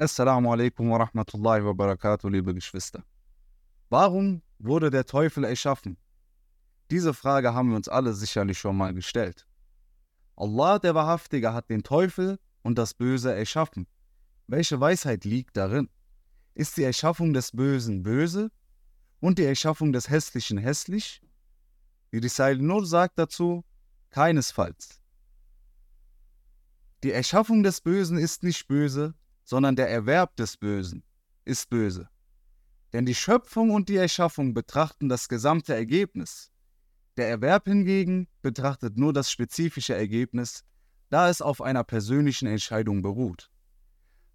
Assalamu alaikum wa rahmatullahi wa barakatuh, liebe Geschwister. Warum wurde der Teufel erschaffen? Diese Frage haben wir uns alle sicherlich schon mal gestellt. Allah, der Wahrhaftige, hat den Teufel und das Böse erschaffen. Welche Weisheit liegt darin? Ist die Erschaffung des Bösen böse und die Erschaffung des Hässlichen hässlich? Die Risail Nur sagt dazu, keinesfalls. Die Erschaffung des Bösen ist nicht böse, sondern der Erwerb des Bösen ist böse. Denn die Schöpfung und die Erschaffung betrachten das gesamte Ergebnis. Der Erwerb hingegen betrachtet nur das spezifische Ergebnis, da es auf einer persönlichen Entscheidung beruht.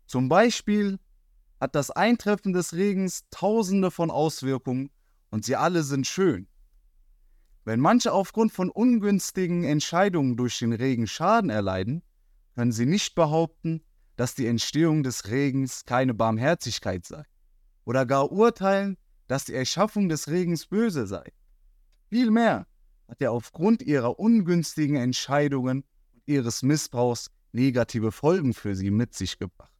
Zum Beispiel hat das Eintreffen des Regens tausende von Auswirkungen und sie alle sind schön. Wenn manche aufgrund von ungünstigen Entscheidungen durch den Regen Schaden erleiden, können sie nicht behaupten, dass die Entstehung des Regens keine Barmherzigkeit sei, oder gar urteilen, dass die Erschaffung des Regens böse sei. Vielmehr hat er aufgrund ihrer ungünstigen Entscheidungen und ihres Missbrauchs negative Folgen für sie mit sich gebracht.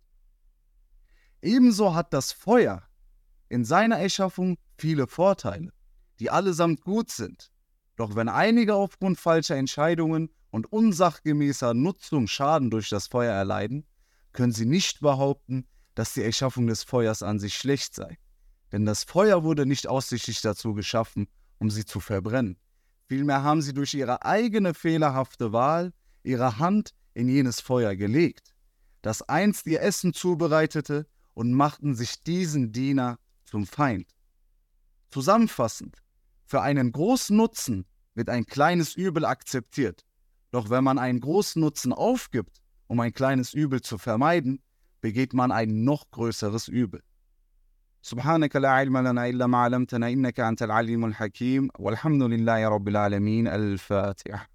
Ebenso hat das Feuer in seiner Erschaffung viele Vorteile, die allesamt gut sind. Doch wenn einige aufgrund falscher Entscheidungen und unsachgemäßer Nutzung Schaden durch das Feuer erleiden, können sie nicht behaupten, dass die Erschaffung des Feuers an sich schlecht sei. Denn das Feuer wurde nicht ausschließlich dazu geschaffen, um sie zu verbrennen. Vielmehr haben sie durch ihre eigene fehlerhafte Wahl ihre Hand in jenes Feuer gelegt, das einst ihr Essen zubereitete und machten sich diesen Diener zum Feind. Zusammenfassend, für einen großen Nutzen wird ein kleines Übel akzeptiert. Doch wenn man einen großen Nutzen aufgibt, um ein kleines Übel zu vermeiden, begeht man ein noch größeres Übel. سبحانك لا علم لنا إلا ما علمتنا إنك أنت العليم الحكيم والحمد لله رب العالمين الفاتحة